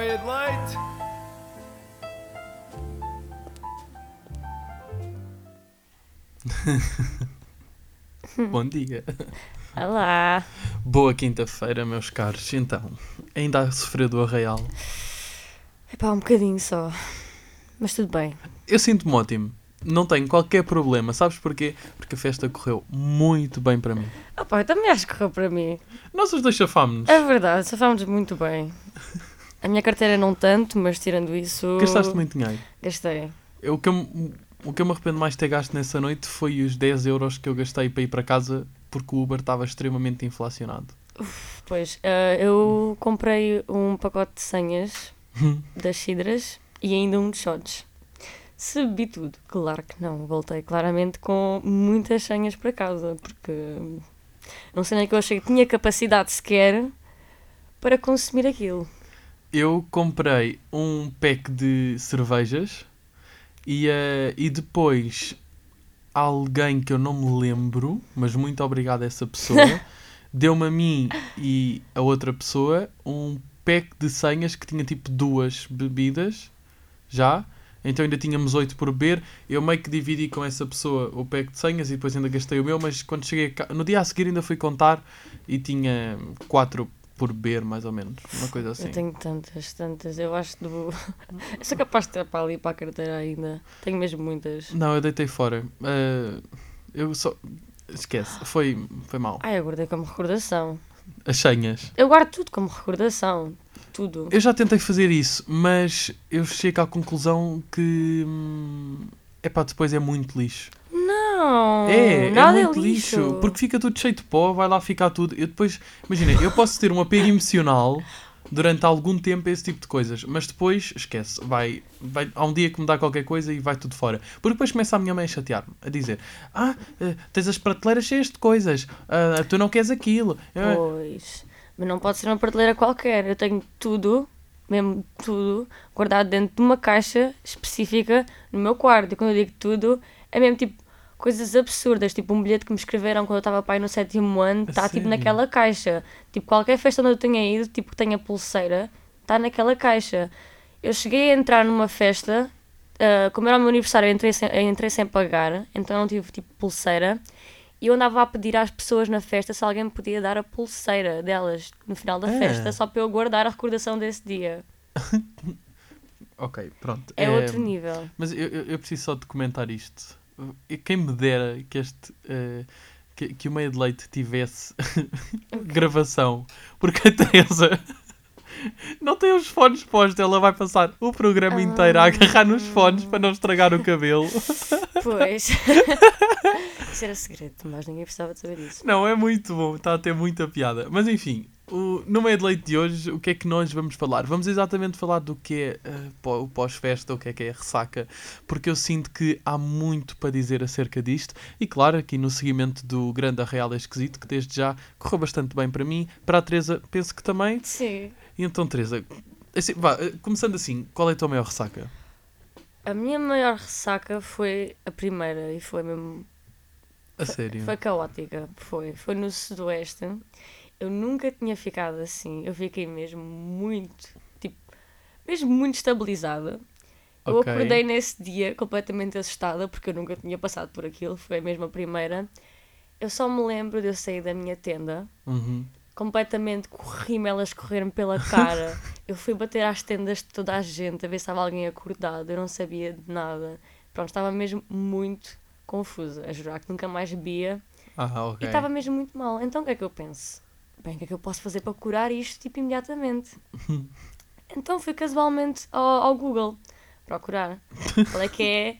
numa meia de leite. Bom dia. Olá. Boa quinta-feira, meus caros. Então, ainda a sofrer do arraial. Epá, um bocadinho só. Mas tudo bem. Eu sinto-me ótimo. Não tenho qualquer problema. Sabes porquê? Porque a festa correu muito bem para mim. Ah pá, eu também acho que correu para mim. Nós os dois chafámos-nos. É verdade, safámos muito bem. A minha carteira não tanto, mas tirando isso... Gastaste muito dinheiro. Gastei. Eu, o, que eu, me- o que eu me arrependo mais de ter gasto nessa noite foi os 10 euros que eu gastei para ir para casa porque o Uber estava extremamente inflacionado. Pois, ah, eu comprei um pacote de senhas das cidras e ainda um de shots. Se bebi tudo, claro que não. Voltei claramente com muitas senhas para casa, porque não sei nem que eu achei que tinha capacidade sequer para consumir aquilo. Eu comprei um pack de cervejas e, eh, e depois alguém que eu não me lembro, mas muito obrigado a essa pessoa, deu-me a mim e a outra pessoa um pack de senhas que tinha tipo duas bebidas já. Então ainda tínhamos oito por beber. Eu meio que dividi com essa pessoa o pack de senhas e depois ainda gastei o meu, mas quando cheguei ca- no dia a seguir ainda fui contar e tinha quatro por beber, mais ou menos. Uma coisa assim. Eu tenho tantas, tantas. Eu acho do. Eu sou capaz de ter para ali para a carteira ainda. Tenho mesmo muitas. Não, eu deitei fora. Eh, eu só. Esquece, foi, foi mal. Ai, eu guardei como recordação. As senhas. Eu guardo tudo como recordação. Tudo. Eu já tentei fazer isso, mas eu chego à conclusão que. É pá, depois é muito lixo. Não! é, é nada muito é lixo. Porque fica tudo cheio de pó, vai lá ficar tudo. Eu depois. Imagina, eu posso ter um apego emocional durante algum tempo a esse tipo de coisas, mas depois, esquece, vai, vai, há um dia que me dá qualquer coisa e vai tudo fora. Porque depois começa a minha mãe a chatear-me, a dizer: Ah, eh, tens as prateleiras cheias de coisas, ah, tu não queres aquilo. Pois. Mas não pode ser uma prateleira qualquer. Eu tenho tudo, mesmo tudo, guardado dentro de uma caixa específica no meu quarto. E quando eu digo tudo, é mesmo tipo coisas absurdas. Tipo um bilhete que me escreveram quando eu estava pai no sétimo ano, está tipo naquela caixa. Tipo, qualquer festa onde eu tenha ido, tipo que tenha pulseira, está naquela caixa. Eu cheguei a entrar numa festa, ah, como era o meu aniversário, eu entrei sem, eu entrei sem pagar, então não tive tipo pulseira. E eu andava a pedir às pessoas na festa se alguém me podia dar a pulseira delas no final da Ah. festa, só para eu guardar a recordação desse dia. Ok, pronto. É Eh, outro nível. Mas eu, eu, eu preciso só de comentar isto. Quem me dera que este. eh, que, que o meio de leite tivesse gravação. Porque a Teresa não tem os fones postos. Ela vai passar o programa inteiro a agarrar nos fones para não estragar o cabelo. Pois. Isso era segredo, mas ninguém precisava de saber isso. Não, é muito bom. Está a ter muita piada. Mas enfim. O, no meio de leite de hoje, o que é que nós vamos falar? Vamos exatamente falar do que é pó- o pós-festa, o que é que é a ressaca, porque eu sinto que há muito para dizer acerca disto. E claro, aqui no seguimento do Grande Arreal Esquisito, que desde já correu bastante bem para mim, para a Teresa, penso que também. Sim. E então, Teresa, assim, vá, eh, começando assim, qual é a tua maior ressaca? A minha maior ressaca foi a primeira e foi mesmo. A sério? Foi caótica. Foi. Foi no Sudoeste. Eu nunca tinha ficado assim. Eu fiquei mesmo muito. Tipo. Mesmo muito estabilizada. Eu Ok. acordei nesse dia completamente assustada porque eu nunca tinha passado por aquilo, foi mesmo a primeira. Eu só me lembro de eu sair da minha tenda, Uhum. completamente corri-me, elas correram pela cara. eu fui bater às tendas de toda a gente a ver se estava alguém acordado, eu não sabia de nada. Pronto, estava mesmo muito confusa, a jurar que nunca mais bebia Ah, e ok. estava mesmo muito mal. Então o que é que eu penso? Bem, o que é que eu posso fazer para curar isto, tipo, imediatamente? então fui casualmente ao, ao Google procurar qual é que é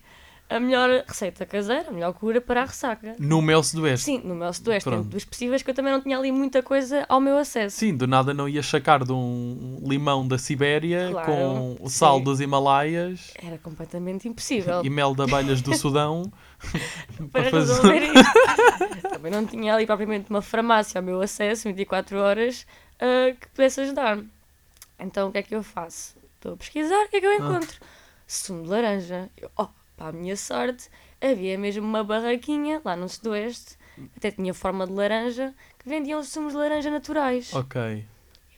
a melhor receita caseira, a melhor cura para a ressaca. No Mel Sudoeste. Sim, no meu Sudoeste, Pronto. dentro dos possíveis, que eu também não tinha ali muita coisa ao meu acesso. Sim, do nada não ia sacar de um limão da Sibéria Claro, com o sal sim. dos Himalaias Era completamente impossível e mel de abelhas do Sudão para fazer- resolver isto. também não tinha ali propriamente uma farmácia ao meu acesso, 24 horas, ah, que pudesse ajudar-me. Então o que é que eu faço? Estou a pesquisar, o que é que eu encontro? Sumo de laranja. Eu, oh, para a minha sorte, havia mesmo uma barraquinha lá no Sudoeste, até tinha forma de laranja, que vendiam sumos de laranja naturais. Ok.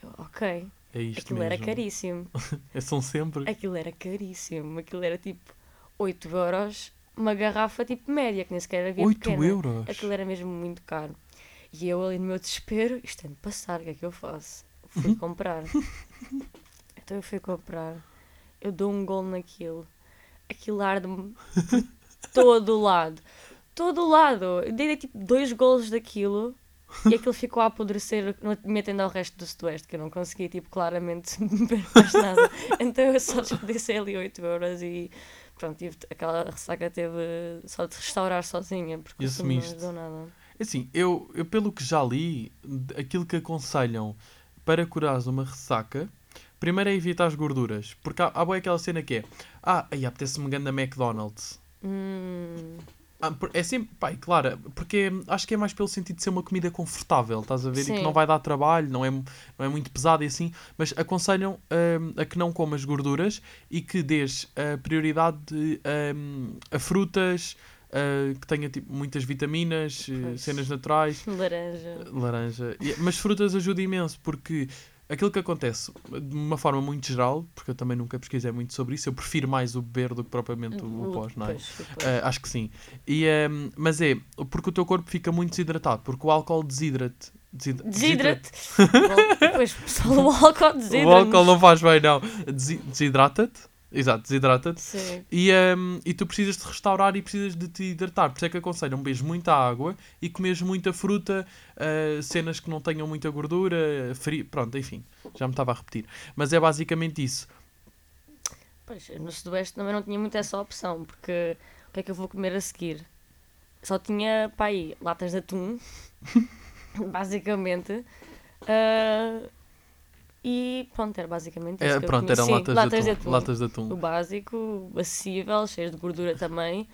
Eu, ok. É isto Aquilo mesmo. era caríssimo. É, São sempre. Aquilo era caríssimo. Aquilo era tipo 8 euros, uma garrafa tipo média, que nem sequer havia 8 pequena. euros. Aquilo era mesmo muito caro. E eu ali no meu desespero, isto tem de passar, o que é que eu faço? Fui comprar. então eu fui comprar. Eu dou um gol naquilo. Aquilo arde-me todo o lado. Todo o lado. Eu dei tipo dois golos daquilo e aquilo ficou a apodrecer, metendo ao resto do sudoeste, que eu não consegui, tipo, claramente beber mais nada. Então eu só desperdicei ali 8 euros e pronto, tive, aquela ressaca teve só de restaurar sozinha, porque E o sumo não assumiste. ajudou nada. Assim, eu, eu pelo que já li, aquilo que aconselham para curares uma ressaca, primeiro é evitar as gorduras. Porque há, há boa aquela cena que é, ah, aí apetece-me ganhar McDonald's. Hum, Ah, é sempre, e claro, porque acho que é mais pelo sentido de ser uma comida confortável, estás a ver? E que Sim. não vai dar trabalho, não é, não é muito pesado e assim, mas aconselham hum, a que não comas gorduras e que dês a prioridade hum, a frutas, ah, que tenha tipo, muitas vitaminas, eh, Pois. cenas naturais, laranja. laranja. Mas frutas ajuda imenso, porque aquilo que acontece, de uma forma muito geral, porque eu também nunca pesquisei muito sobre isso, eu prefiro mais o beber do que propriamente o, o pós, não é? Pois, pois. Ah, acho que sim. E, ehm, mas é porque o teu corpo fica muito desidratado, porque o álcool desidrate. Desid- Desidrate. Bom, Pois, pessoal, o álcool O desidrata. álcool não faz bem, não. Desi- Desidrata-te. Exato, desidrata-te. E, ehm, e tu precisas de restaurar e precisas de te hidratar. Por isso é que aconselham beberes muita água e comeres muita fruta, ah, cenas que não tenham muita gordura, frio. Pronto, enfim, já me estava a repetir. Mas é basicamente isso. Pois, no Sudoeste também não tinha muito essa opção, porque o que é que eu vou comer a seguir? Só tinha, pá, aí, latas de atum, basicamente. ah, e pronto, era basicamente isso. É, eu pronto, eram Sim, latas, de atum, Latas de O atum. básico, acessível, cheio de gordura também.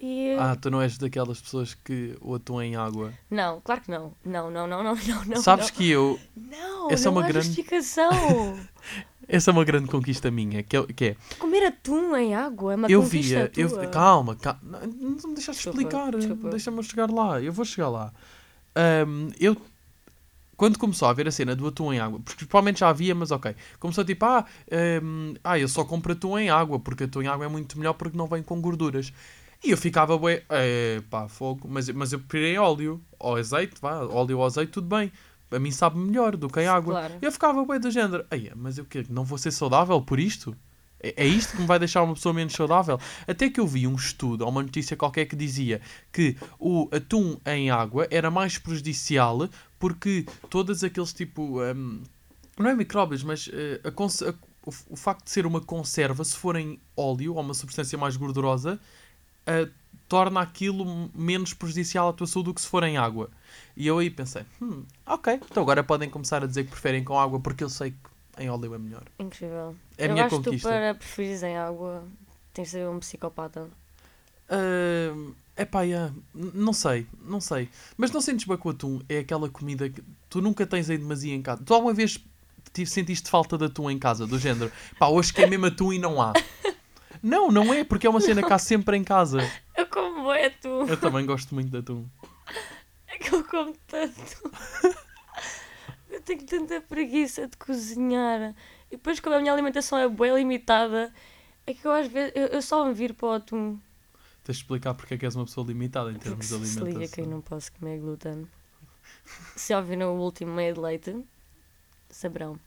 E. Ah, tu não és daquelas pessoas que o atum é em água. Não, claro que não. Não, não, não, não, não, não. Sabes não. que eu, Não, essa é não uma há grande- justificação. essa é uma grande conquista minha, que é, que é Comer atum em água é uma eu conquista via, eu, tua. calma, calma, não, não me deixaste explicar, deixa-me chegar lá, eu vou chegar lá. Ahm, eu, quando começou a haver a cena do atum em água, porque provavelmente já havia, mas ok, começou tipo, ah, ahm, ah, eu só compro atum em água, porque atum em água é muito melhor porque não vem com gorduras. E eu ficava, bué, é, pá, fogo, mas, mas eu preferia óleo, ou azeite, vá, óleo ou azeite, tudo bem. A mim sabe melhor do que em água. Claro. Eu ficava bem do género, "Eia, mas eu quê? Não vou ser saudável por isto? É, é isto que me vai deixar uma pessoa menos saudável? Até que eu vi um estudo ou uma notícia qualquer que dizia que o atum em água era mais prejudicial porque todos aqueles tipo. hum, não é micróbios, mas eh, a o, o facto de ser uma conserva, se for em óleo ou uma substância mais gordurosa, eh, torna aquilo menos prejudicial à tua saúde do que se for em água. E eu aí pensei, hum, ok, então agora podem começar a dizer que preferem com água porque eu sei que em óleo é melhor. Incrível. É a eu minha acho que tu conquista. para preferires em água tens de ser um psicopata. É pá, yeah. Não sei, não sei. Mas não sentes bem com o atum? É aquela comida que tu nunca tens aí demasia em casa. Tu alguma vez te sentiste falta de atum em casa? Do género, pá, hoje que é mesmo atum e não há. Não, não é, porque é uma cena que há sempre em casa. Eu como é tu. Eu também gosto muito de atum. É que eu como tanto. eu tenho tanta preguiça de cozinhar. E depois como a minha alimentação é bem limitada, é que eu às vezes eu, eu só me viro para o atum. Tens de explicar porque é que és uma pessoa limitada em termos de se se liga que eu alimentação. não posso comer glúten. Se ouviram o último meio de leite, saberão.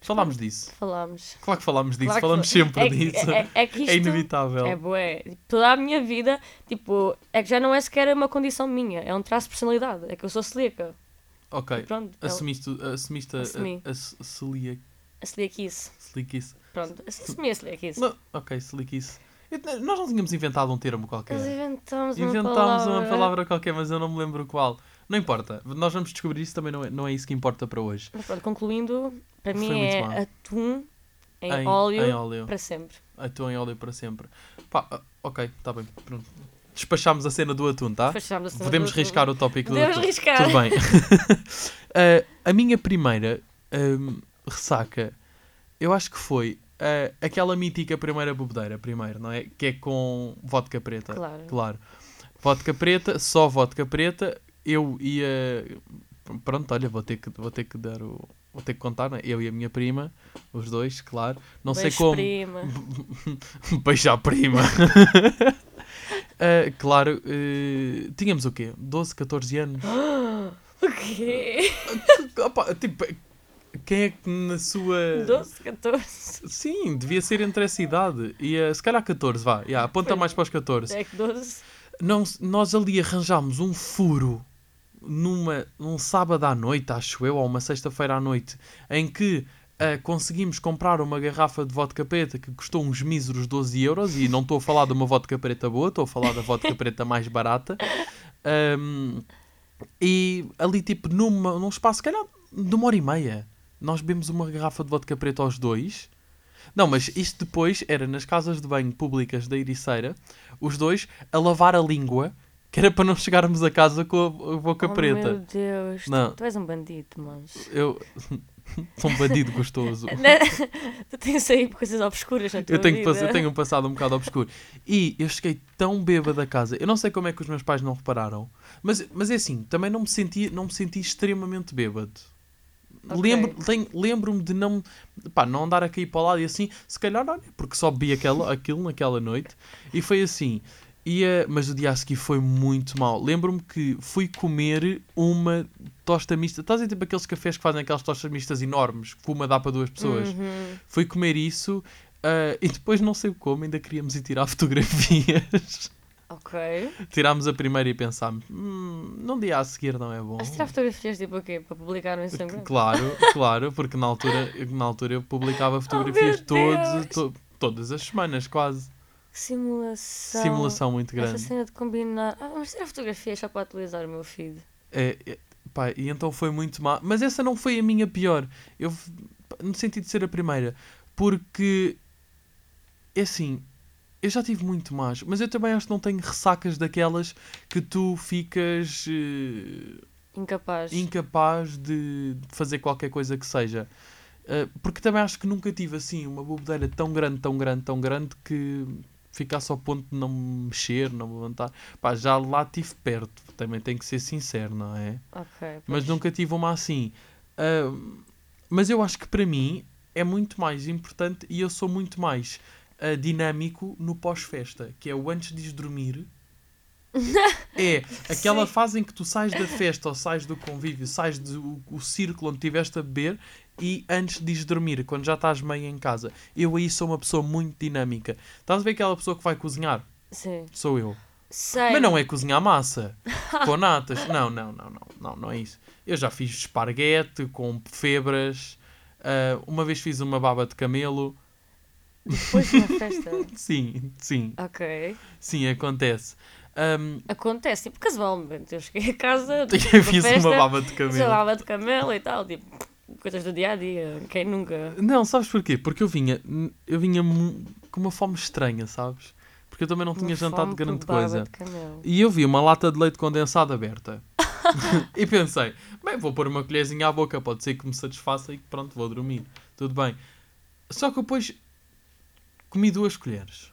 Falámos disso. Falámos. Claro que falámos disso, Claro foi. sempre é, que- disso. É, é, é que isto É inevitável. É bué. Toda a minha vida, tipo, é que já não é sequer uma condição minha, é um traço de personalidade. É que eu sou celíaca. Ok, E pronto, é assumiste, assumiste a, Assumi. a, a celia- a celiaquice. Pronto, assumi a celiaquice. Não, ok, celiquice. Nós não tínhamos inventado um termo qualquer. Nós inventámos uma Inventámos palavra. uma palavra qualquer, mas eu não me lembro qual. Não importa, nós vamos descobrir isso também, não é, não é isso que importa para hoje. Mas pronto, concluindo, para Foi mim é mal. atum em, Em- óleo em óleo. para sempre. Atum em óleo para sempre. Pá, ok, está bem, pronto. Despachámos a cena do atum, tá? Fechámos a cena Podemos do- riscar o tópico do Podemos atum. riscar. Tudo bem. Ah, a minha primeira ahm, ressaca, eu acho que foi ah, aquela mítica primeira bebedeira, primeiro, não é? Que é com vodka preta. Claro. Claro. Vodka preta, só vodka preta. Eu ia pronto, olha, vou ter que, vou ter que dar o. Vou ter que contar, né? eu e a minha prima, os dois, claro. Não sei Beijo, como. prima. Beijo à prima. Ah, claro, eh, tínhamos o quê? 12, 14 anos? O quê? Opa, tipo, quem é que na sua. 12, 14. Sim, devia ser entre essa idade. E eh, se calhar 14, vá. Yeah, aponta Foi. mais para os 14. É que 12. Não, nós ali arranjámos um furo numa, num sábado à noite, acho eu, ou uma sexta-feira à noite, em que ah, conseguimos comprar uma garrafa de vodka preta que custou uns míseros 12 euros. E não estou a falar de uma vodka preta boa, estou a falar da vodka preta mais barata. Ahm, e ali, tipo, numa, num espaço, se calhar, de uma hora e meia, nós bebemos uma garrafa de vodka preta aos dois. Não, mas isto depois era nas casas de banho públicas da Ericeira, os dois a lavar a língua, que era para não chegarmos a casa com a, boca oh, preta. Meu Deus. tu- Não. Tu, és um bandido, mas. Eu sou um bandido gostoso. tu tens aí coisas obscuras na tua Eu tenho, vida. eu tenho um passado um bocado obscuro. E eu cheguei tão bêbado a casa. Eu não sei como é que os meus pais não repararam. Mas, mas é assim, também não me senti, não me senti extremamente bêbado. Ok. Lembro, tenho- Lembro-me de não, pá, não andar a cair para o lado e assim, se calhar olha, porque só bebi aquela, aquilo naquela noite. E foi assim. E, eh, mas o dia a seguir foi muito mal. Lembro-me que fui comer uma tosta mista. Estás a tipo aqueles cafés que fazem aquelas tostas mistas enormes, que uma dá para duas pessoas? Uhum. Fui comer isso ah, e depois não sei como, ainda queríamos ir tirar fotografias. Ok. Tirámos a primeira e pensámos, hum, num dia a seguir não é bom. Mas tirar fotografias tipo o quê? Para publicar no Instagram? Claro, claro, porque na altura, na altura eu publicava fotografias Oh, meu Deus. todos, to- todas as semanas, quase. Simulação. Simulação muito Essa grande. cena de combinar. Ah, mas tirar fotografias só para atualizar o meu feed. É, é, pá, e então foi muito má. Mas essa não foi a minha pior. Eu, no sentido de ser a primeira. Porque, é assim, eu já tive muito más. Mas eu também acho que não tenho ressacas daquelas que tu ficas eh, Incapaz. incapaz de de fazer qualquer coisa que seja. Eh, porque também acho que nunca tive assim uma bobedeira tão grande, tão grande, tão grande que ficasse ao ponto de não me mexer, não me levantar. Pá, já lá estive perto, também tenho que ser sincero, não é? Ok. mas pois. nunca tive uma assim. Ah, mas eu acho que para mim é muito mais importante e eu sou muito mais ah, dinâmico no pós-festa, que é o antes de dormir. É aquela Sim. fase em que tu sais da festa ou sais do convívio, sais do o círculo onde estiveste a beber e antes de dormir, quando já estás meio em casa. Eu aí sou uma pessoa muito dinâmica. Estás a ver aquela pessoa que vai cozinhar? Sim. Sou eu. Sei. Mas não é cozinhar massa com natas. Não, não, não, não, não, não é isso. Eu já fiz esparguete com febras. ah, uma vez fiz uma baba de camelo. Depois de uma festa. Sim, sim, ok. sim, acontece. Ahm, Acontece, tipo, casualmente. Eu cheguei a casa. eu fiz festa, uma baba de camelo. baba de camelo e tal. Tipo, coisas do dia a dia. Quem nunca? Não, sabes porquê? Porque eu vinha, eu vinha com uma fome estranha, sabes? Porque eu também não tinha Uma jantado grande coisa. de. E eu vi uma lata de leite condensado aberta. e pensei, bem, vou pôr uma colherzinha à boca, pode ser que me satisfaça e que pronto, vou dormir. Tudo bem. Só que depois comi duas colheres.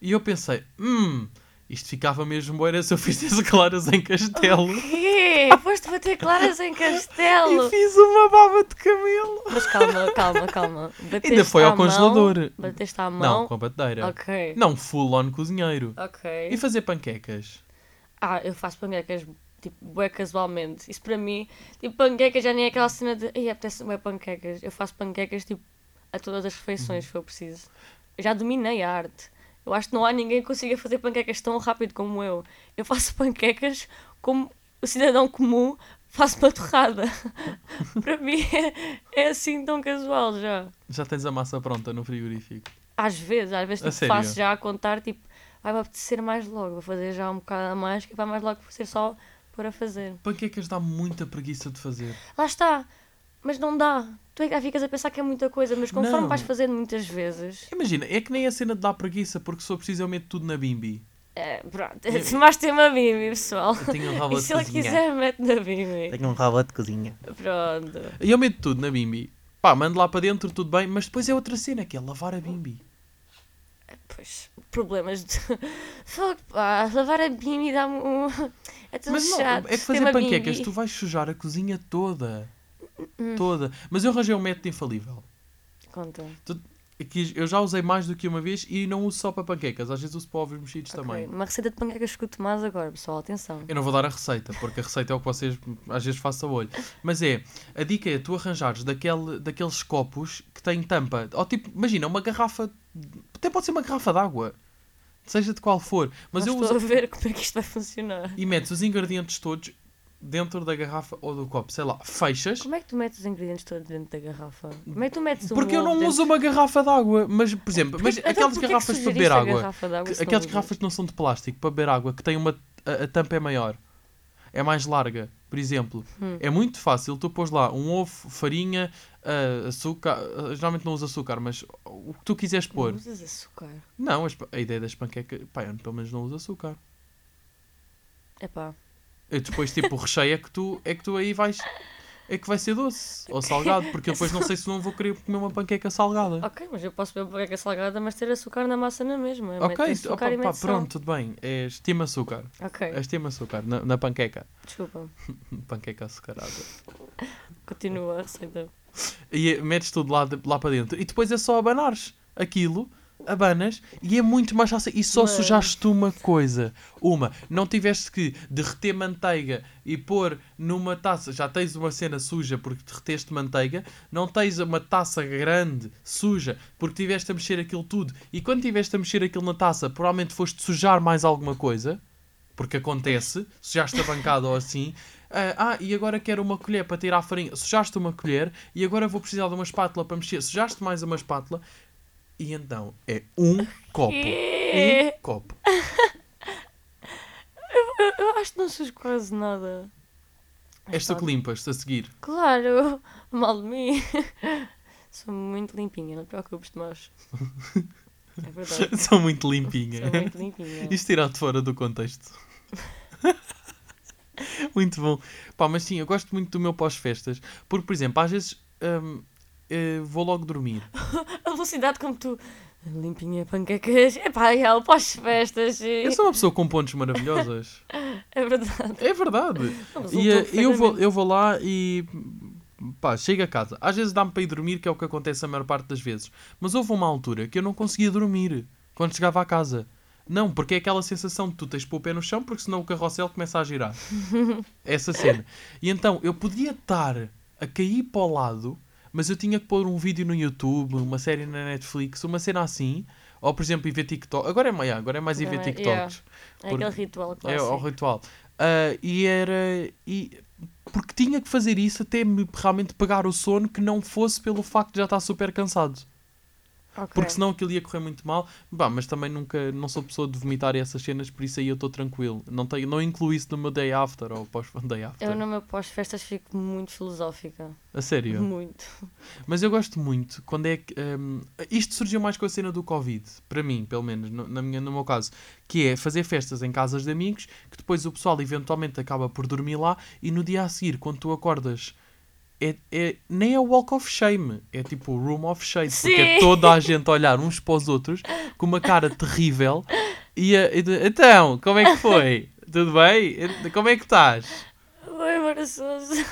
E eu pensei, hum, isto ficava mesmo bom era se eu fizesse claras em castelo. O quê? Foste bater claras em E castelo. fiz uma baba de camelo. Mas calma, calma, calma. Bateste Ainda foi ao mão? congelador. Bateste à Não, mão? com a batedeira. Ok. Não, full on cozinheiro. Ok. E fazer panquecas. Ah, eu faço panquecas, tipo, bué casualmente. Isso para mim, tipo, panquecas já nem é aquela cena de, ai, apetece bué panquecas. Eu faço panquecas, tipo, a todas as refeições, se for preciso. Já dominei a arte. Eu acho que não há ninguém que consiga fazer panquecas tão rápido como eu. Eu faço panquecas como o cidadão comum faz uma torrada. para mim é, é assim tão casual já. Já tens a massa pronta no frigorífico. Às vezes, às vezes tipo, faço já a contar, tipo, vai-me apetecer mais logo, vou fazer já um bocado a mais, que vai mais logo ser só para fazer. Panquecas dá muita preguiça de fazer. Lá está, mas não dá. Tu é que ficas a pensar que é muita coisa, mas conforme Não. vais fazendo muitas vezes, Imagina, é que nem a cena de dar preguiça, porque se for preciso eu meto tudo na bimbi. é, pronto, se mais tem uma Bimbi, pessoal. Eu tenho um E robô de se ele cozinha. quiser, mete na Bimbi. Tenho um robô de cozinha. Pronto. E eu meto tudo na bimbi. Pá, mando lá para dentro, tudo bem, mas depois é outra cena, que é lavar a bimbi. Pois, problemas de. Fogo, pá, lavar a bimbi dá-me um. É tão Mas não, chato. é que fazer panquecas, bimbi. tu vais sujar a cozinha toda. Hum. Toda. Mas eu arranjei um método infalível. Conta. Que eu já usei mais do que uma vez e não uso só para panquecas, às vezes uso para ovos mexidos Ok, também. Uma receita de panquecas com o Tomás agora, pessoal, atenção. Eu não vou dar a receita, porque a receita é o que vocês às vezes façam a olho. Mas é, a dica é tu arranjares daquele, daqueles copos que têm tampa. Ou tipo, imagina, uma garrafa. Até pode ser uma garrafa de água. Seja de qual for. Mas Não eu estou uso. a ver como é que isto vai funcionar. E metes os ingredientes todos dentro da garrafa ou do copo. Sei lá, fechas. Como é que tu metes os ingredientes todos dentro da garrafa? Como é que tu metes um Porque eu não dentro- uso uma garrafa de água. Mas, por exemplo, mas Então, aquelas garrafas para beber a água. garrafa que- Aquelas garrafas que não são de plástico para beber água, que têm uma. A, a tampa é maior. É mais larga. Por exemplo, Hum. é muito fácil. Tu pôs lá um ovo, farinha, ah, açúcar. ah, geralmente não uso açúcar, mas o que tu quiseres pôr. Não usas açúcar. Não, pa- a ideia das panquecas. Pá, eu pelo menos não uso açúcar. Epá. E depois, tipo, o recheio é que tu, é que tu aí vais. É que vai ser doce ou salgado, porque depois não sei se não vou querer comer uma panqueca salgada. Ok, mas eu posso beber panqueca salgada, mas ter açúcar na massa na mesma. Ok, Mete açúcar opa, pá, pronto, tudo bem. É estima açúcar. Ok, É estima açúcar na, na panqueca. desculpa. Panqueca açucarada. Continua a receita. E é- metes tudo lá, de- lá para dentro. E depois é só abanares aquilo, abanas, e é muito mais fácil. E só Mas- sujaste uma coisa. Uma, não tiveste que derreter manteiga e pôr numa taça. Já tens uma cena suja porque derreteste manteiga. Não tens uma taça grande, suja, porque tiveste a mexer aquilo tudo. E quando tiveste a mexer aquilo na taça, provavelmente foste sujar mais alguma coisa. Porque acontece, sujaste a bancada ou assim. Ah, ah, e agora quero uma colher para tirar a farinha. Sujaste uma colher e agora vou precisar de uma espátula para mexer. Sujaste mais uma espátula. E então é um copo. Um copo. Eu, eu acho que não sujo quase nada. Mas És tu que limpas a seguir. Claro, mal de mim. Sou muito limpinha, não te preocupes, Tomás. É verdade. Sou muito limpinha. Sou muito limpinha. Isto tirado fora do contexto. muito bom. Pá, mas sim, eu gosto muito do meu pós-festas. Porque, por exemplo, às vezes hum, eh, vou logo dormir. A velocidade como tu. Limpinha, panquecas. Epá, é o pós-festas. Eu sou uma pessoa com pontos maravilhosas. É verdade. É verdade. E eh, eu vou, eu vou lá e pá, chego a casa. Às vezes dá-me para ir dormir, que é o que acontece a maior parte das vezes. Mas houve uma altura que eu não conseguia dormir quando chegava à casa. Não, porque é aquela sensação de tu tens de pôr o pé no chão, porque senão o carrossel começa a girar. Essa cena. E então eu podia estar a cair para o lado, mas eu tinha que pôr um vídeo no YouTube, uma série na Netflix, uma cena assim. Ou, por exemplo, ir ver TikTok. Agora é mais, agora é mais ir ver é- TikToks. É por- aquele ritual É clássico. o ritual. Ah, e era. E, porque tinha que fazer isso até me realmente pegar o sono que não fosse pelo facto de já estar super cansado. Ok. Porque senão aquilo ia correr muito mal. Bah, mas também nunca. Não sou pessoa de vomitar essas cenas, por isso aí eu estou tranquilo. Não, tenho, não incluo isso no meu day after ou pós-day after. Eu no meu pós-festas fico muito filosófica. A sério. Muito. Mas eu gosto muito quando é que. hum, isto surgiu mais com a cena do Covid, para mim, pelo menos, no, na minha, no meu caso, que é fazer festas em casas de amigos, que depois o pessoal eventualmente acaba por dormir lá e no dia a seguir, quando tu acordas. É, é, nem é o walk of shame, é tipo o room of shade, porque é Sim. toda a gente olhar uns para os outros com uma cara terrível e, a- e então, como é que foi? Tudo bem? Como é que estás? Oi, embaraçoso.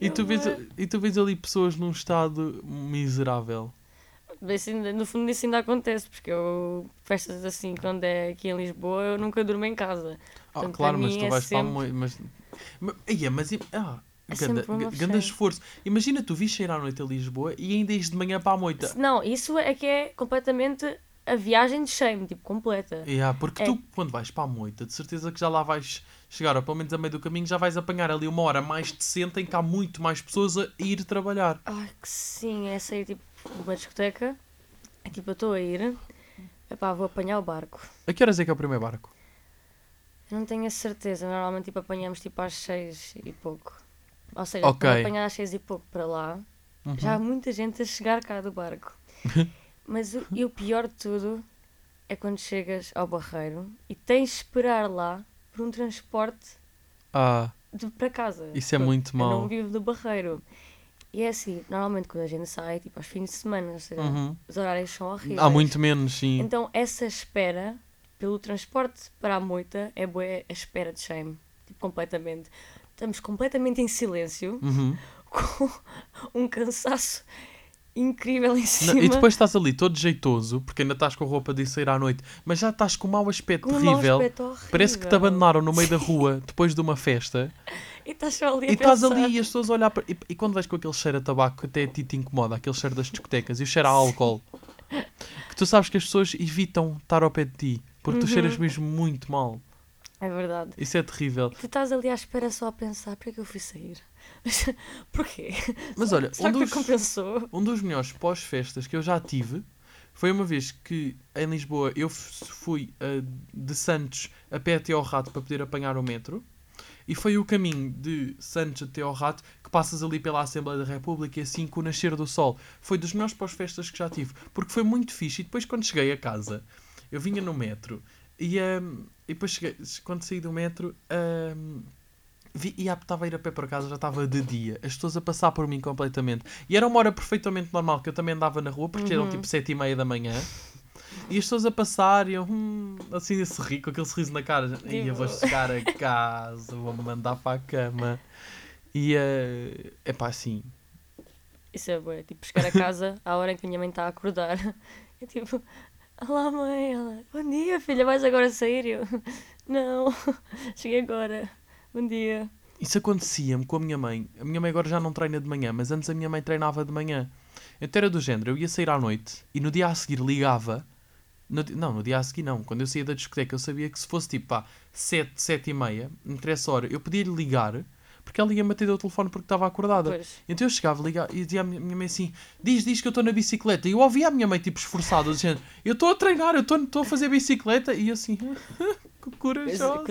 E tu, vês, e tu vês ali pessoas num estado miserável. Ainda- no fundo isso ainda acontece, porque eu, festas assim, quando é aqui em Lisboa, eu nunca durmo em casa. Ah, Portanto, claro, mas tu é vais sempre- para a moita. Mas, mas, ia, mas ah, É ganda, uma ganda esforço. Imagina tu vis sair à noite a Lisboa e ainda ires de manhã para a moita. Não, isso é que é completamente a viagem de shame, tipo, completa. Yeah, porque É. tu, quando vais para a moita, de certeza que já lá vais chegar, ou pelo menos a meio do caminho, já vais apanhar ali uma hora mais decente em que há muito mais pessoas a ir trabalhar. Ai, que sim, é sair tipo uma discoteca, é tipo, eu estou a ir, epá, vou apanhar o barco. A que horas é que é o primeiro barco? Eu não tenho a certeza, normalmente tipo, apanhamos tipo às seis e pouco. Ou seja, Ok. quando apanhar às seis e pouco para lá, Uhum. já há muita gente a chegar cá do barco. Mas o, e o pior de tudo é quando chegas ao barreiro e tens de esperar lá por um transporte Ah, de, para casa. isso é Porque muito Eu não mau. vivo do barreiro. E é assim, normalmente quando a gente sai, tipo aos fins de semana, ou seja, Uhum. os horários são horríveis. Há muito menos, sim. Então essa espera pelo transporte para a moita é boa a espera de shame. Tipo, completamente. Estamos completamente em silêncio, Uhum. com um cansaço incrível em Não, cima. e depois estás ali todo jeitoso, porque ainda estás com a roupa de sair à noite, mas já estás com um mau aspecto com um mau terrível. aspecto horrível. Parece que te abandonaram no meio da rua depois de uma festa E estás ali a e estás pensar. ali e as pessoas a olhar para. E, e quando vais com aquele cheiro a tabaco que até a ti te incomoda, aquele cheiro das discotecas e o cheiro a álcool, que tu sabes que as pessoas evitam estar ao pé de ti porque tu Uhum. cheiras mesmo muito mal. É verdade. Isso é terrível. Tu estás ali à espera só a pensar, porquê que eu fui sair? Porquê? Mas olha, Será um dos, compensou? um dos melhores pós-festas que eu já tive foi uma vez que em Lisboa eu fui ah, de Santos a pé até ao Rato para poder apanhar o metro. E foi o caminho de Santos até ao Rato que passas ali pela Assembleia da República e assim com o nascer do sol. Foi dos melhores pós-festas que já tive. Porque foi muito fixe. E depois quando cheguei a casa, eu vinha no metro e, ahm, e depois cheguei, quando saí do metro, ahm, vi, e estava a ir a pé para casa, já estava de dia. As pessoas a passar por mim completamente. E era uma hora perfeitamente normal, que eu também andava na rua, porque eram Uhum. tipo sete e meia da manhã. E as pessoas a passar e eu, hum, assim, a sorrir, com aquele sorriso na cara. E eu vou chegar a casa, vou-me mandar para a cama. E é uh, pá, assim. Isso é bué, tipo, chegar a casa à hora em que a minha mãe está a acordar. É tipo, olá mãe, ela, bom dia filha, vais agora sair? Eu, não, cheguei agora, bom dia. Isso acontecia-me com a minha mãe. A minha mãe agora já não treina de manhã, mas antes a minha mãe treinava de manhã. Então era do género, eu ia sair à noite e no dia a seguir ligava. No não, no dia a seguir não. Quando eu saía da discoteca eu sabia que se fosse tipo pá, 7, 7 e meia, entre essa hora, eu podia lhe ligar, porque ela ia-me atender o telefone porque estava acordada. Pois, Então eu chegava ligar, e dizia à minha minha mãe assim: diz, diz que eu estou na bicicleta. E eu ouvia a minha mãe tipo esforçada, dizendo: eu estou a treinar, eu estou a fazer bicicleta. E eu assim, que corajosa.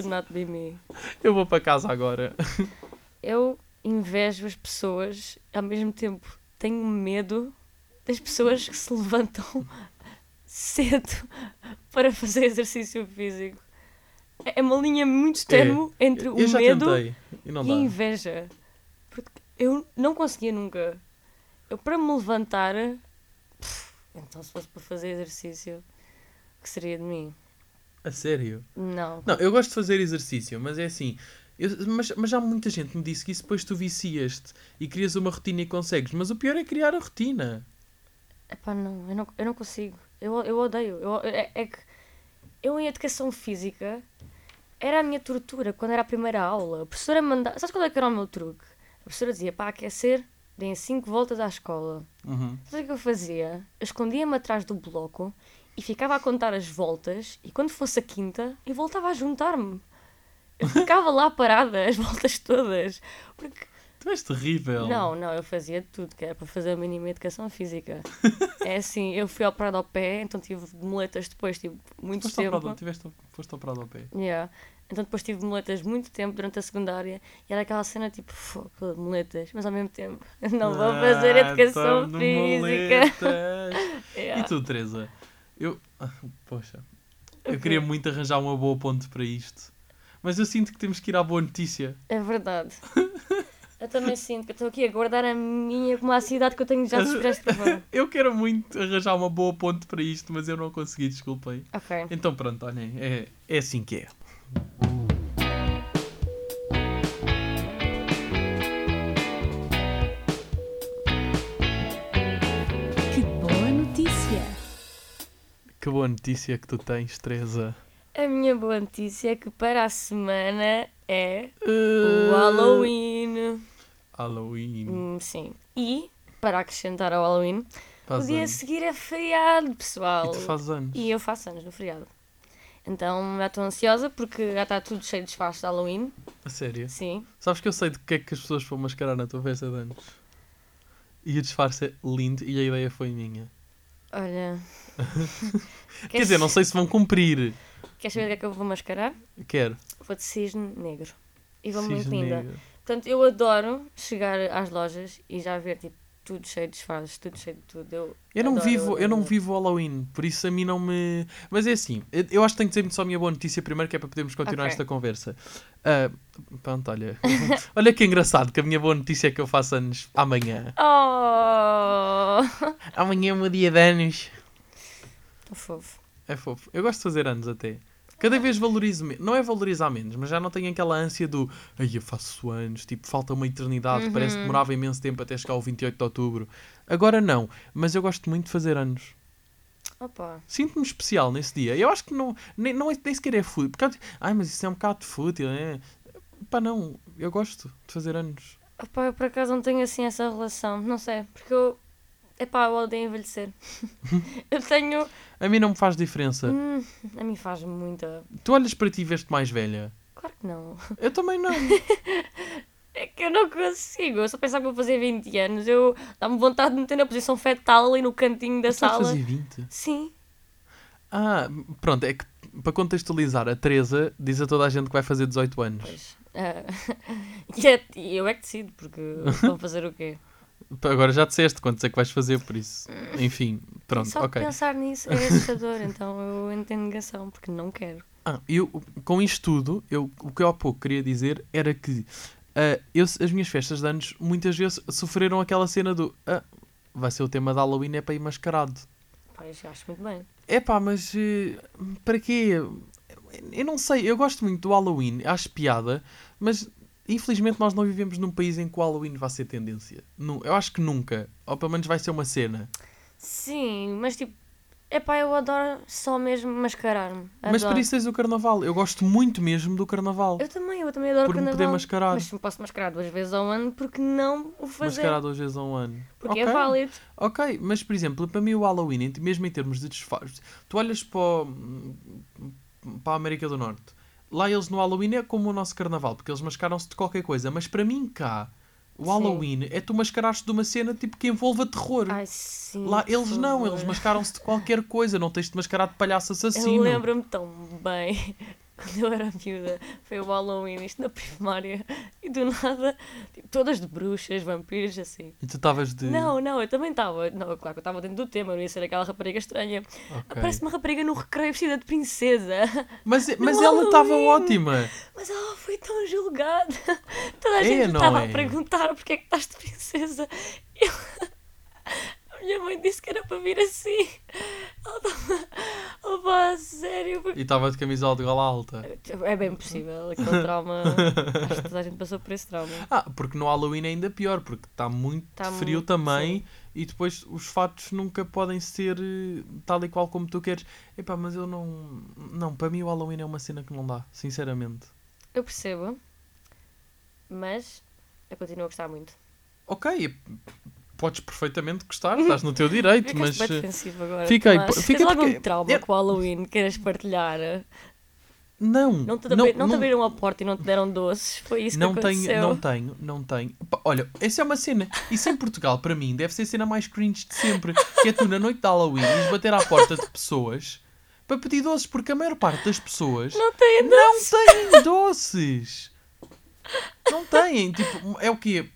me. Eu vou para casa agora. Eu invejo as pessoas, ao mesmo tempo tenho medo das pessoas que se levantam cedo para fazer exercício físico. É é uma linha muito termo entre o medo tentei e a inveja. Porque eu não conseguia nunca. Eu para me levantar, pff, então se fosse para fazer exercício, que seria de mim? A sério? Não. Não, eu gosto de fazer exercício, mas é assim. eu- mas, mas já muita gente me disse que isso depois tu vicias-te e crias uma rotina e consegues. Mas o pior é criar a rotina. Epá, não, eu não, eu não consigo. Eu, eu odeio. Eu, é, é que eu em educação física era a minha tortura quando era a primeira aula. A professora mandava. Sabes qual é que era o meu truque? A professora dizia para aquecer, deem 5 voltas à escola. Uhum. Sabe o que eu fazia? Eu escondia-me atrás do bloco e ficava a contar as voltas e quando fosse a quinta eu voltava a juntar-me. Eu ficava lá parada as voltas todas. Porque Tu és terrível. não, não, eu fazia tudo, que era para fazer a mínima educação física. é assim, eu fui operado ao pé, então tive muletas depois, tive muito Foste tempo. operado, tiveste, foste operado ao pé. Yeah. Então depois tive muletas muito tempo durante a secundária e era aquela cena tipo, fogo, muletas, mas ao mesmo tempo, não vou fazer Ah, educação física. Yeah. E tu, Teresa? Eu. ah, Poxa. Eu queria muito arranjar uma boa ponte para isto. Mas eu sinto que temos que ir à boa notícia. É verdade. Eu também sinto que eu estou aqui a guardar a minha como a ansiedade que eu tenho já de programa. Eu quero muito arranjar uma boa ponte para isto, mas eu não consegui, desculpem. Ok. Então pronto, olhem, é, é assim que é. Que boa notícia! Que boa notícia que tu tens, Teresa. A minha boa notícia é que para a semana é Uh, o Halloween. Halloween. Hum, sim. E, para acrescentar ao Halloween, Faz o dia a anos. seguir é feriado, E pessoal. tu fazes anos. E eu faço anos no feriado. Então já estou ansiosa porque já está tudo cheio de disfarces de Halloween. A sério. Sim. Sabes que eu sei de que é que as pessoas vão mascarar na tua festa de anos? E o disfarce é lindo e a ideia foi minha. Olha. Quer dizer, não sei se vão cumprir. Queres saber o que é que eu vou mascarar? Quero. Vou de cisne negro. E vou muito Cisne linda. negro. Portanto, eu adoro chegar às lojas e já ver tipo tudo cheio de disfarces, tudo cheio de tudo. Eu, Eu não, adoro, vivo, eu não adoro. vivo o Halloween, por isso a mim não me. Mas é assim, eu- eu acho que tenho que dizer só a minha boa notícia primeiro, que é para podermos continuar Ok. esta conversa. Ah, pronto, olha. olha que engraçado que a minha boa notícia é que eu faço anos amanhã. Oh! Amanhã é o meu dia de anos. Tão fofo. É fofo. Eu gosto de fazer anos até. Cada vez valorizo menos. Não é valorizar menos, mas já não tenho aquela ânsia do ai, eu faço anos, tipo, falta uma eternidade, Uhum. parece que demorava imenso tempo até chegar ao 28 de outubro. Agora não, mas eu gosto muito de fazer anos. Sinto-me especial nesse dia. Eu acho que não, nem, não é, nem sequer é fútil. Porque, ai, mas isso é um bocado fútil, é? Pá, não. Eu gosto de fazer anos. Opa, eu por acaso não tenho assim essa relação. Não sei, porque eu. Epá, eu odeio envelhecer. eu tenho. A mim não me faz diferença. Hum, a mim faz muita. Tu olhas para ti e veste mais velha. Claro que não. Eu também não. É que eu não consigo. Eu só pensar que vou fazer 20 anos. Eu dá-me vontade de meter na posição fetal ali no cantinho da Tu sala. fazer 20. Sim. Ah, pronto, é que para contextualizar, a Teresa diz a toda a gente que vai fazer 18 anos. Pois. É- e eu é que decido, porque vão fazer o quê? Agora já disseste quantos é que vais fazer, por isso. Enfim, pronto, Só ok. pensar nisso é assustador, então eu em negação, porque não quero. Ah, eu, com isto tudo, eu, o que eu há pouco queria dizer era que ah, eu, as minhas festas de anos muitas vezes sofreram aquela cena do ah, vai ser o tema da Halloween, é para ir mascarado. Pois, acho muito bem. É pá, mas eh, para quê? Eu não sei, eu gosto muito do Halloween, acho piada, mas infelizmente nós não vivemos num país em que o Halloween vai ser tendência. Eu acho que nunca, ou pelo menos vai ser uma cena. Sim, mas tipo, epá, eu adoro só mesmo mascarar-me. Mas para isso tens o carnaval. Eu gosto muito mesmo do carnaval. Eu também, eu também adoro Por me carnaval. poder mascarar. Mas se me posso mascarar duas vezes ao ano, porque não o fazer? Mascarar duas vezes a um ano. Porque Ok. é válido. Ok, mas por exemplo, para mim o Halloween, mesmo em termos de disfarce, tu olhas para, o- para a América do Norte, lá eles no Halloween é como o nosso carnaval, porque eles mascaram-se de qualquer coisa, mas para mim cá, o Sim. Halloween é tu mascarar-te de uma cena tipo que envolva terror. Ai, sim. lá eles não, eles mascaram-se de qualquer coisa, não tens de mascarar de palhaço assassino. Eu lembro-me tão bem quando eu era miúda. Foi o Halloween, isto na primária. E do nada, tipo, todas de bruxas, vampiros, assim. E tu estavas de. Não, não, eu também estava. Não, claro que eu estava dentro do tema, não ia ser aquela rapariga estranha. Ok. Parece uma rapariga no recreio vestida de princesa. Mas, mas No ela estava Halloween. ótima. Mas ela foi tão julgada. Toda a É, gente estava é? a perguntar porque é que estás de princesa. Eu... Minha mãe disse que era para vir assim. Ela estava. Opa, sério. E estava de camisola de gola alta. É bem possível, aquele trauma. Acho que toda a gente passou por esse trauma. Ah, porque no Halloween é ainda pior, porque está muito Tá frio muito, também e depois os fatos nunca podem ser eh, tal e qual como tu queres. Epá, mas eu não. Não, para mim o Halloween é uma cena que não dá, sinceramente. Eu percebo, mas eu continuo a gostar muito. Ok, podes perfeitamente gostar, estás no teu direito, Ficaste mas. bem eh, defensivo agora. fiquei- Tomás. fiquei Tens algum porque- trauma eu- com o Halloween que queiras partilhar? Não, Não te, não, não te abriram a porta e não te deram doces? Foi isso não que tenho, aconteceu? não tenho, não tenho. Olha, essa é uma cena. Isso em Portugal, para mim, deve ser a cena mais cringe de sempre. Que é tu, na noite de Halloween, ires bater à porta de pessoas para pedir doces, porque a maior parte das pessoas Não tem não têm doces. Não têm. Tipo, é o quê?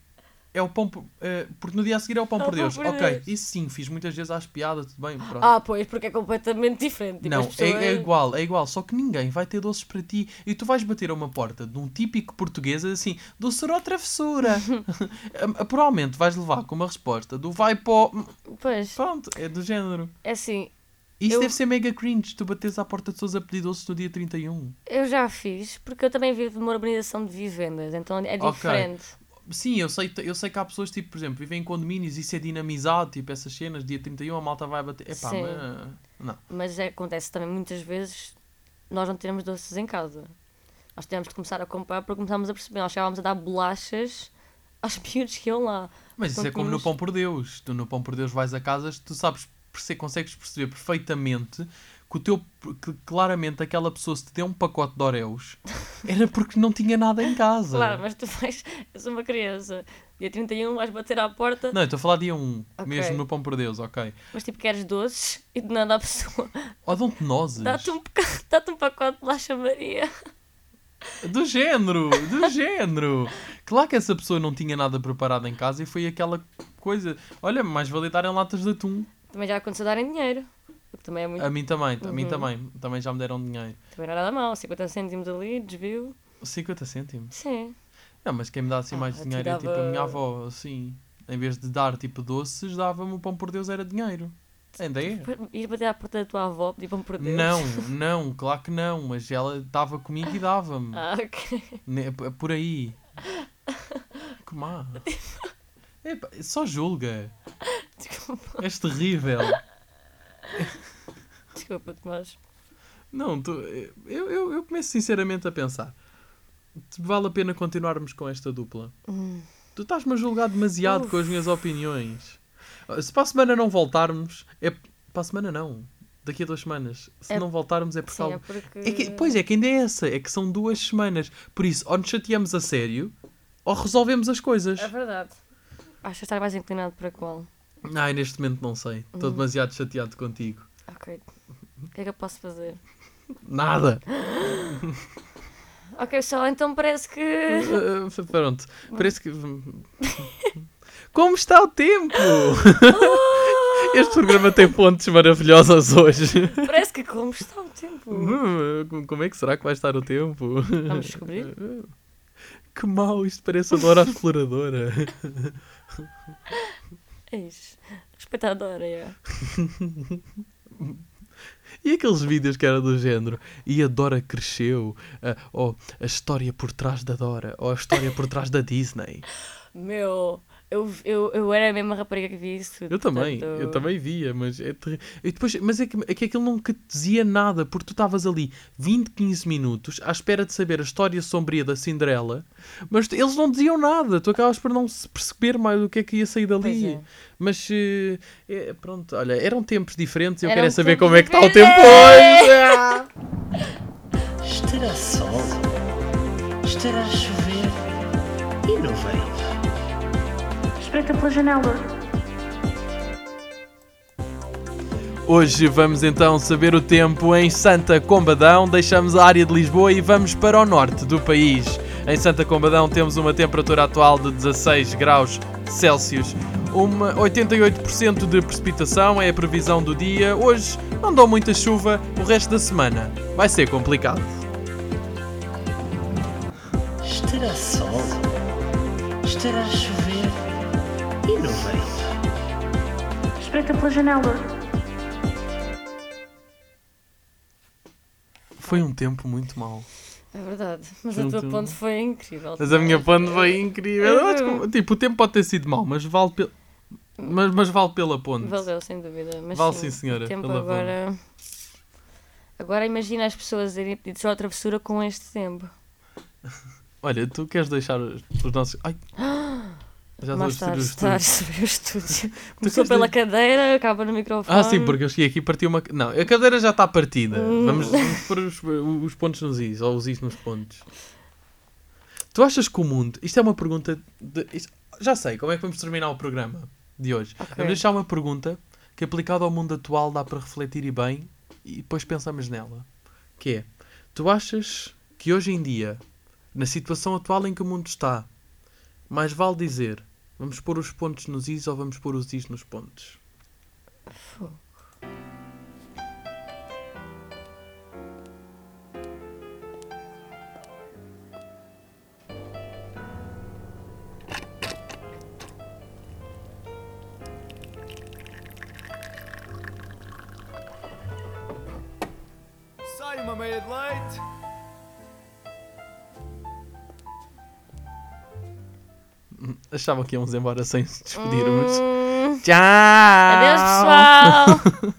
É o pão. por- eh, porque no dia a seguir é o pão É por pão Deus. por ok, Deus. isso sim, fiz muitas vezes às piadas, tudo bem, pronto. Ah, pois, porque é completamente diferente. Tipo, Não, as pessoas... é, é igual, é igual, só que ninguém vai ter doces para ti. E tu vais bater a uma porta de um típico português assim, doce ou travessura. Provavelmente vais levar com uma resposta do vai pó. Pois, Pronto, é do género. é assim, Isso Eu- deve ser mega cringe, tu bateres à porta de pessoas a pedir doces no dia 31. eu já fiz, porque eu também vivo numa urbanização de vivendas, então é diferente. Sim, eu sei, eu sei que há pessoas, tipo, por exemplo, vivem em condomínios e isso é dinamizado, tipo, essas cenas, dia 31 a malta vai bater. Epá, Sim. mas. Não. Mas é- acontece também muitas vezes nós não temos doces em casa. Nós temos de começar a comprar porque começámos a perceber. Nós chegávamos a dar bolachas aos miúdos que iam lá. Mas isso é como no Pão por Deus. Tu no Pão por Deus vais a casas, tu sabes, perce- consegues perceber perfeitamente que o teu que claramente aquela pessoa se te deu um pacote de Oreos era porque não tinha nada em casa. Claro, mas tu vais. Eu sou uma criança. Dia 31 vais bater à porta, Não, estou a falar dia 1, Ok. mesmo no Pão por Deus, ok. mas tipo queres doces e de nada a pessoa Ou dão-te nozes. dá-te um, dá-te um pacote de bolacha Maria. Do género, do género. Claro que essa pessoa não tinha nada preparado em casa e foi aquela coisa. Olha, mais vale darem latas de atum. Também já aconteceu darem dinheiro. Também é muito. A mim também, a mim Uhum. também. Também já me deram dinheiro. Também não é nada mal. 50 cêntimos ali, desvio. 50 cêntimos. Sim. Não, mas quem me dá assim Ah, mais dinheiro é tipo a dava- minha avó, assim. Em vez de dar tipo doces, dava-me o pão por Deus, era dinheiro. Ainda é? Ir bater à porta da tua avó, pedir pão por Deus. Não, não, claro que não, mas ela estava comigo e dava-me. Ah, ok. Ne- p- Por aí. Que má. Epá, só julga. Desculpa, És terrível. desculpa, Tomás. Não, tu, eu, eu, eu começo sinceramente a pensar. Vale a pena continuarmos com esta dupla? Hum. Tu estás-me a julgar demasiado Uf. com as minhas opiniões. Se para a semana não voltarmos, é. Para a semana não. Daqui a duas semanas. Se É- não voltarmos é por Sim, causa. é porque. É que, pois é, que ainda é essa. É que são duas semanas. Por isso, ou nos chateamos a sério, ou resolvemos as coisas. É verdade. Acho que estar mais inclinado para qual? Ai, neste momento não sei. Estou Hum. demasiado chateado contigo. Ok. O que é que eu posso fazer? Nada. Ok, só então parece que. Uh, pronto. Parece que. Como está o tempo? Este programa tem pontes maravilhosas hoje. Parece que como está o tempo. Hum, Como é que será que vai estar o tempo? Vamos descobrir. Que mau, isto parece a Dora a Exploradora. Eis. Respeitadora, é. E aqueles vídeos que era do género e a Dora cresceu, ah, ou a história por trás da Dora, ou a história por trás da Disney. Meu, eu, eu, eu era a mesma rapariga que vi isso. Eu também, portanto- eu também via, mas é terri- e depois, mas é que, é que aquilo não te dizia nada, porque tu estavas ali 20, 15 minutos à espera de saber a história sombria da Cinderela, mas eles não diziam nada, tu acabas por não se perceber mais do que é que ia sair dali. é. Mas eh, é, pronto, olha, eram tempos diferentes e eu Eram quero é saber como é que está o tempo hoje. Estará sol, estará a chover e não veio. Espreita pela janela. Hoje vamos então saber o tempo em Santa Combadão. Deixamos a área de Lisboa e vamos para o norte do país. Em Santa Combadão temos uma temperatura atual de 16 graus Celsius. Uma 88% de precipitação é a previsão do dia. Hoje não dão muita chuva, o resto da semana vai ser complicado. Estará sol, estará a Espreita pela janela. Foi um tempo muito mau. É verdade. Mas Foi a tua tempo- ponte foi incrível. Mas a minha ponte foi incrível. Eu acho que, Tipo, o tempo pode ter sido mau, mas vale, pel... mas, mas vale pela ponte. Valeu, sem dúvida. Mas Vale sim, sim, senhora, tempo pela agora. Agora imagina as pessoas irem pedir só a travessura com este tempo. Olha, tu queres deixar os os nossos. Ai! Já Mais tarde, estar o estúdio. Começou pela cadeira, acaba no microfone. Ah, sim, porque eu cheguei aqui e parti uma. Não, a cadeira já está partida. Hum. Vamos, vamos pôr os, os pontos nos is, ou os is nos pontos. Tu achas que o mundo. Isto é uma pergunta. De... isto- Já sei, como é que vamos terminar o programa de hoje? Ok. Vamos deixar uma pergunta que, aplicada ao mundo atual, dá para refletir e bem e depois pensamos nela. Que é: Tu achas que hoje em dia, na situação atual em que o mundo está, mais vale dizer vamos pôr os pontos nos is ou vamos pôr os is nos pontos? Fogo. Achava que íamos embora sem se despedirmos. Hum, Tchau! adeus, pessoal!